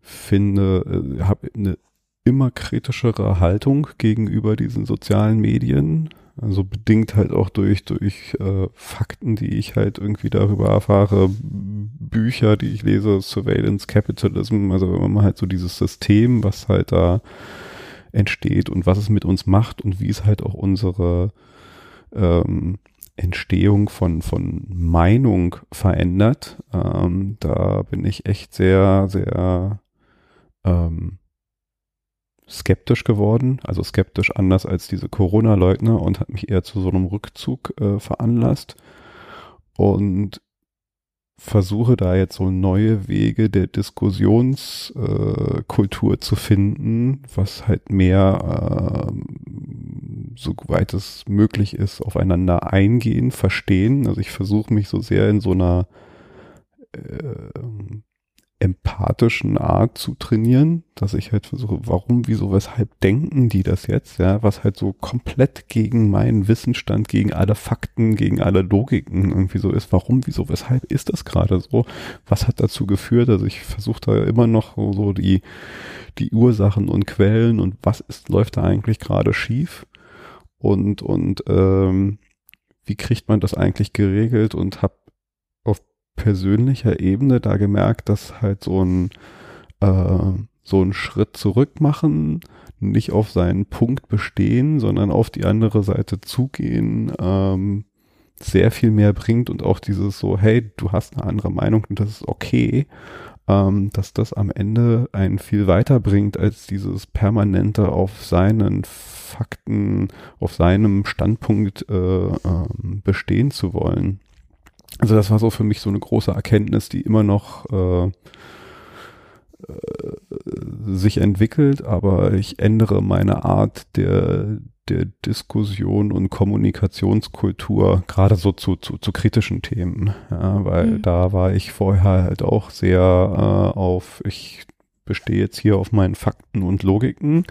finde, äh, habe eine immer kritischere Haltung gegenüber diesen sozialen Medien. Also bedingt halt auch durch, durch äh, Fakten, die ich halt irgendwie darüber erfahre, Bücher, die ich lese, Surveillance Capitalism, also wenn man halt so dieses System, was halt da entsteht und was es mit uns macht und wie es halt auch unsere ähm, Entstehung von, von Meinung verändert. Ähm, da bin ich echt sehr, sehr ähm, skeptisch geworden, also skeptisch anders als diese Corona-Leugner und hat mich eher zu so einem Rückzug äh, veranlasst. Und versuche da jetzt so neue Wege der Diskussionskultur äh, zu finden, was halt mehr, äh, soweit es möglich ist, aufeinander eingehen, verstehen. Also ich versuche mich so sehr in so einer äh, empathischen Art zu trainieren, dass ich halt versuche, warum, wieso, weshalb denken die das jetzt, ja, was halt so komplett gegen meinen Wissensstand, gegen alle Fakten, gegen alle Logiken irgendwie so ist, warum, wieso, weshalb ist das gerade so, was hat dazu geführt, also ich versuche da immer noch so die, die Ursachen und Quellen und was ist, läuft da eigentlich gerade schief? Und, und, ähm, wie kriegt man das eigentlich geregelt? Und habe persönlicher Ebene da gemerkt, dass halt so ein, äh, so ein Schritt zurück machen, nicht auf seinen Punkt bestehen, sondern auf die andere Seite zugehen, ähm, sehr viel mehr bringt und auch dieses so, hey, du hast eine andere Meinung und das ist okay, ähm, dass das am Ende einen viel weiter bringt als dieses permanente auf seinen Fakten, auf seinem Standpunkt äh, äh, bestehen zu wollen. Also das war so für mich so eine große Erkenntnis, die immer noch äh, äh, sich entwickelt, aber ich ändere meine Art der, der Diskussion und Kommunikationskultur, gerade so zu, zu, zu kritischen Themen, ja, weil mhm. da war ich vorher halt auch sehr äh, auf, ich bestehe jetzt hier auf meinen Fakten und Logiken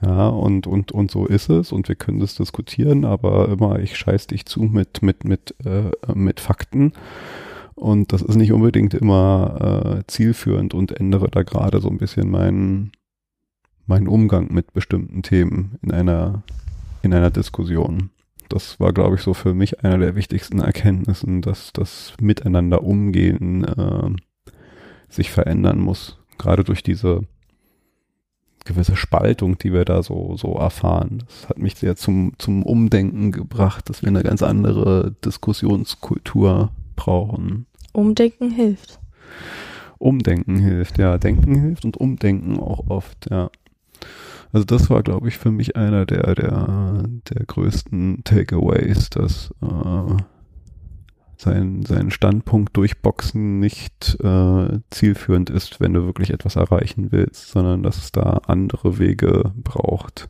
ja, und, und, und so ist es und wir können das diskutieren, aber immer ich scheiß dich zu mit, mit, mit, äh, mit Fakten. Und das ist nicht unbedingt immer äh, zielführend und ändere da gerade so ein bisschen meinen, meinen Umgang mit bestimmten Themen in einer, in einer Diskussion. Das war, glaube ich, so für mich einer der wichtigsten Erkenntnissen, dass das Miteinander umgehen äh, sich verändern muss. Gerade durch diese gewisse Spaltung, die wir da so, so erfahren. Das hat mich sehr zum, zum Umdenken gebracht, dass wir eine ganz andere Diskussionskultur brauchen. Umdenken hilft. Umdenken hilft, ja. Denken hilft und Umdenken auch oft, ja. Also das war, glaube ich, für mich einer der, der, der größten Takeaways, dass äh, sein, sein Standpunkt durchboxen nicht äh, zielführend ist, wenn du wirklich etwas erreichen willst, sondern dass es da andere Wege braucht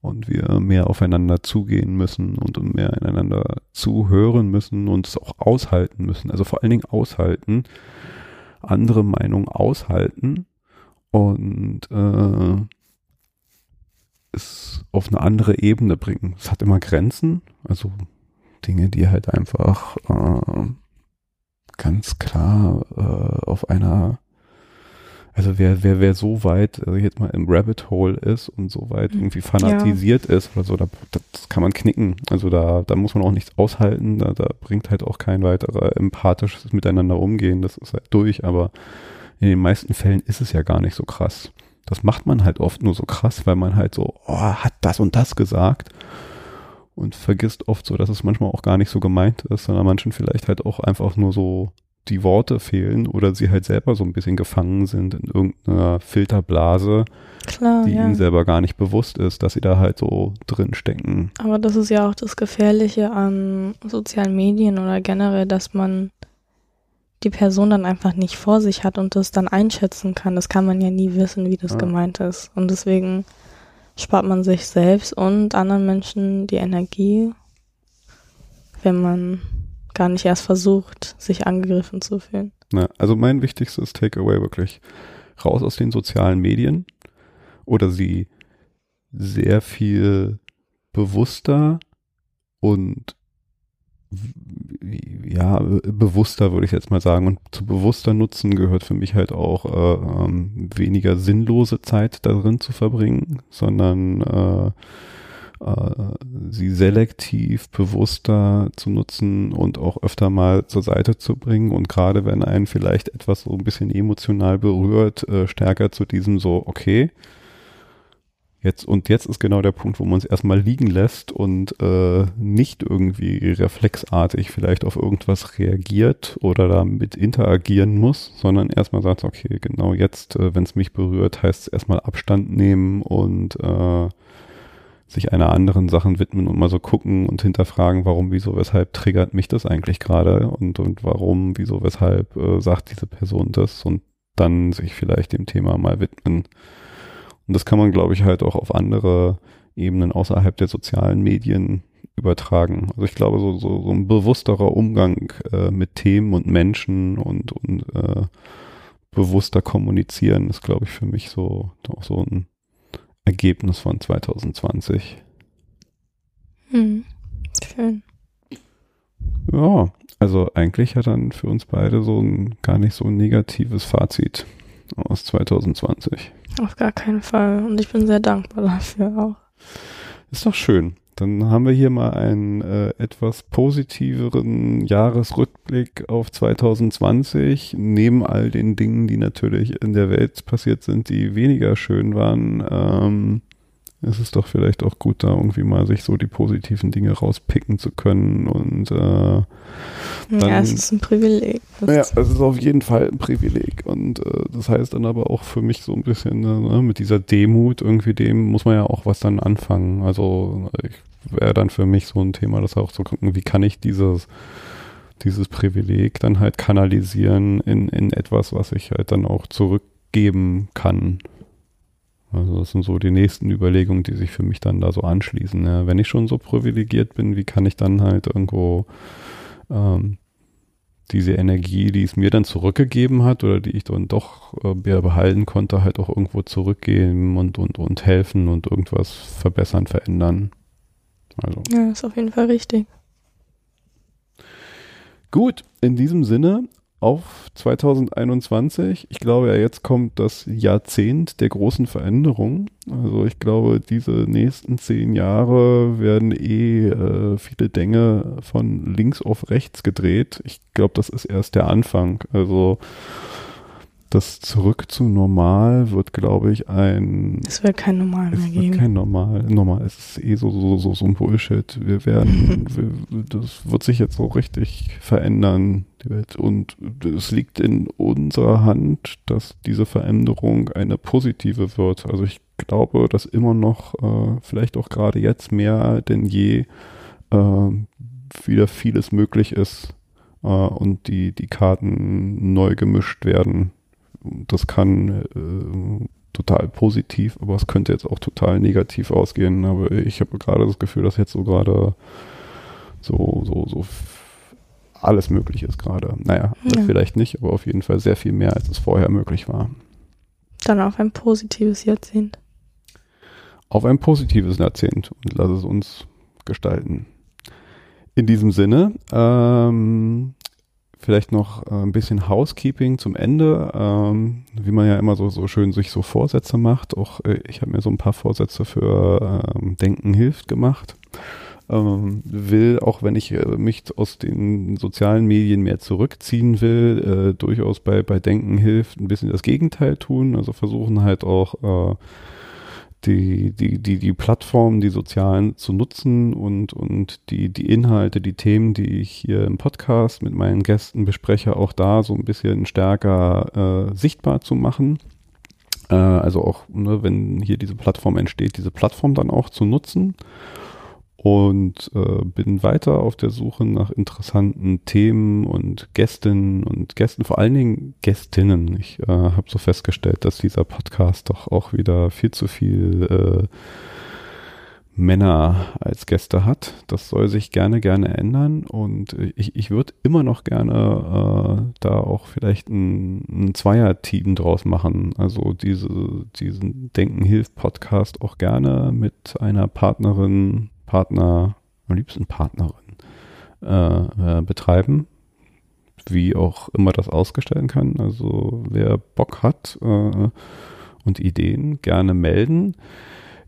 und wir mehr aufeinander zugehen müssen und mehr ineinander zuhören müssen und es auch aushalten müssen. Also vor allen Dingen aushalten, andere Meinungen aushalten und äh, es auf eine andere Ebene bringen. Es hat immer Grenzen, also Dinge, die halt einfach äh, ganz klar äh, auf einer also wer, wer, wer so weit, also jetzt mal im Rabbit Hole ist und so weit mhm. irgendwie fanatisiert ja. ist oder so, da, das kann man knicken. Also da, da muss man auch nichts aushalten, da, da bringt halt auch kein weiterer empathisches Miteinander umgehen, das ist halt durch, aber in den meisten Fällen ist es ja gar nicht so krass. Das macht man halt oft nur so krass, weil man halt so, oh, hat das und das gesagt und vergisst oft so, dass es manchmal auch gar nicht so gemeint ist, sondern manchen vielleicht halt auch einfach nur so die Worte fehlen oder sie halt selber so ein bisschen gefangen sind in irgendeiner Filterblase, Klar, die ja. ihnen selber gar nicht bewusst ist, dass sie da halt so drin stecken. Aber das ist ja auch das Gefährliche an sozialen Medien oder generell, dass man die Person dann einfach nicht vor sich hat und das dann einschätzen kann. Das kann man ja nie wissen, wie das ja. gemeint ist. Und deswegen spart man sich selbst und anderen Menschen die Energie, wenn man gar nicht erst versucht, sich angegriffen zu fühlen. Na, also mein wichtigstes Takeaway wirklich raus aus den sozialen Medien oder sie sehr viel bewusster und ja, bewusster würde ich jetzt mal sagen. Und zu bewusster Nutzen gehört für mich halt auch äh, ähm, weniger sinnlose Zeit darin zu verbringen, sondern äh, äh, sie selektiv bewusster zu nutzen und auch öfter mal zur Seite zu bringen. Und gerade wenn einen vielleicht etwas so ein bisschen emotional berührt, äh, stärker zu diesem so, okay, Jetzt, und jetzt ist genau der Punkt, wo man es erstmal liegen lässt und äh, nicht irgendwie reflexartig vielleicht auf irgendwas reagiert oder damit interagieren muss, sondern erstmal sagt, okay, genau jetzt, äh, wenn es mich berührt, heißt es erstmal Abstand nehmen und äh, sich einer anderen Sachen widmen und mal so gucken und hinterfragen, warum, wieso, weshalb triggert mich das eigentlich gerade und, und warum, wieso, weshalb äh, sagt diese Person das und dann sich vielleicht dem Thema mal widmen. Und das kann man, glaube ich, halt auch auf andere Ebenen außerhalb der sozialen Medien übertragen. Also ich glaube, so, so, so ein bewussterer Umgang äh, mit Themen und Menschen und, und äh, bewusster kommunizieren ist, glaube ich, für mich so auch so ein Ergebnis von 2020. Hm. Schön. Ja, also eigentlich hat dann für uns beide so ein gar nicht so ein negatives Fazit aus 2020. Auf gar keinen Fall. Und ich bin sehr dankbar dafür auch. Ist doch schön. Dann haben wir hier mal einen äh, etwas positiveren Jahresrückblick auf 2020. Neben all den Dingen, die natürlich in der Welt passiert sind, die weniger schön waren, ähm, ist es doch vielleicht auch gut, da irgendwie mal sich so die positiven Dinge rauspicken zu können und äh, dann, ja, es ist ein Privileg. Ja, es ist auf jeden Fall ein Privileg. Und äh, das heißt dann aber auch für mich so ein bisschen äh, ne, mit dieser Demut, irgendwie dem muss man ja auch was dann anfangen. Also wäre dann für mich so ein Thema, das auch zu gucken, wie kann ich dieses dieses Privileg dann halt kanalisieren in, in etwas, was ich halt dann auch zurückgeben kann. Also das sind so die nächsten Überlegungen, die sich für mich dann da so anschließen. Ja, wenn ich schon so privilegiert bin, wie kann ich dann halt irgendwo ähm, diese Energie, die es mir dann zurückgegeben hat oder die ich dann doch äh, behalten konnte, halt auch irgendwo zurückgeben und, und, und helfen und irgendwas verbessern, verändern. Also. Ja, ist auf jeden Fall richtig. Gut, in diesem Sinne auf 2021. Ich glaube ja, jetzt kommt das Jahrzehnt der großen Veränderungen. Also ich glaube, diese nächsten zehn Jahre werden eh äh, viele Dinge von links auf rechts gedreht. Ich glaube, das ist erst der Anfang. Also das Zurück zu Normal wird, glaube ich, ein. Es wird kein Normal mehr geben. Kein Normal. Normal. Es ist eh so, so, so, so ein Bullshit. Wir werden, wir, das wird sich jetzt so richtig verändern, die Welt. Und es liegt in unserer Hand, dass diese Veränderung eine positive wird. Also ich glaube, dass immer noch, äh, vielleicht auch gerade jetzt mehr denn je, äh, wieder vieles möglich ist. Uh, und die, die Karten neu gemischt werden das kann äh, total positiv, aber es könnte jetzt auch total negativ ausgehen. Aber ich habe gerade das Gefühl, dass jetzt so gerade so, so, so alles möglich ist gerade. Naja, ja. vielleicht nicht, aber auf jeden Fall sehr viel mehr, als es vorher möglich war. Dann auf ein positives Jahrzehnt. Auf ein positives Jahrzehnt und lass es uns gestalten. In diesem Sinne, ähm, Vielleicht noch äh, ein bisschen Housekeeping zum Ende, ähm, wie man ja immer so, so schön sich so Vorsätze macht. Auch äh, ich habe mir so ein paar Vorsätze für ähm, Denken hilft gemacht. Ähm, will, auch wenn ich äh, mich aus den sozialen Medien mehr zurückziehen will, äh, durchaus bei, bei Denken hilft ein bisschen das Gegenteil tun. Also versuchen halt auch die, die, die, die Plattformen, die sozialen zu nutzen und, und die, die Inhalte, die Themen, die ich hier im Podcast mit meinen Gästen bespreche, auch da so ein bisschen stärker äh, sichtbar zu machen. Äh, also auch, ne, wenn hier diese Plattform entsteht, diese Plattform dann auch zu nutzen und äh, bin weiter auf der Suche nach interessanten Themen und Gästinnen und Gästen, vor allen Dingen Gästinnen. Ich äh, habe so festgestellt, dass dieser Podcast doch auch wieder viel zu viel äh, Männer als Gäste hat. Das soll sich gerne, gerne ändern und ich, ich würde immer noch gerne äh, da auch vielleicht ein, ein Zweier-Team draus machen. Also diese, diesen Denken hilft Podcast auch gerne mit einer Partnerin Partner, am liebsten Partnerin, äh, äh, betreiben. Wie auch immer das ausgestalten kann. Also wer Bock hat äh, und Ideen, gerne melden.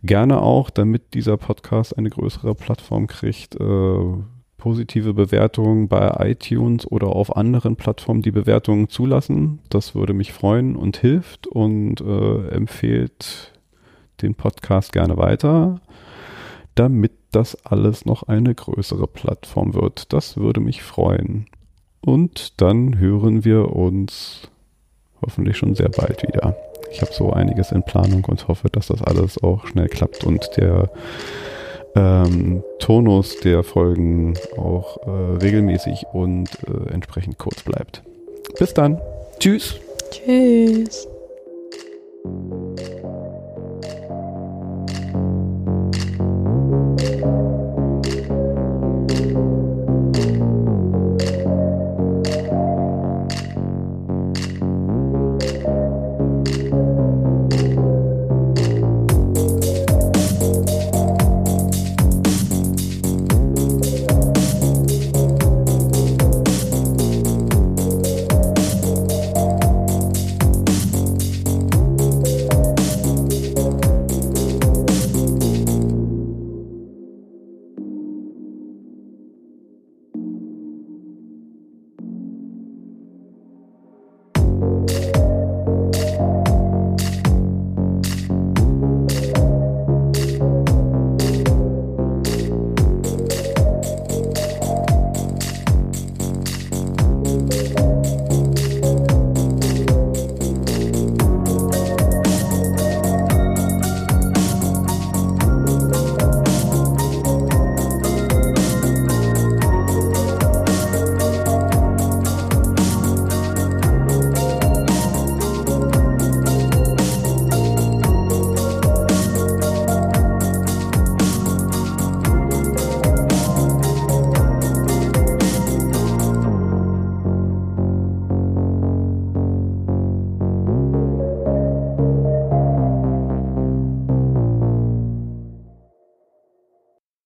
Gerne auch, damit dieser Podcast eine größere Plattform kriegt, äh, positive Bewertungen bei iTunes oder auf anderen Plattformen die Bewertungen zulassen. Das würde mich freuen und hilft und äh, empfehlt den Podcast gerne weiter, damit das alles noch eine größere Plattform wird. Das würde mich freuen. Und dann hören wir uns hoffentlich schon sehr bald wieder. Ich habe so einiges in Planung und hoffe, dass das alles auch schnell klappt und der ähm, Tonus der Folgen auch äh, regelmäßig und äh, entsprechend kurz bleibt. Bis dann. Tschüss. Tschüss.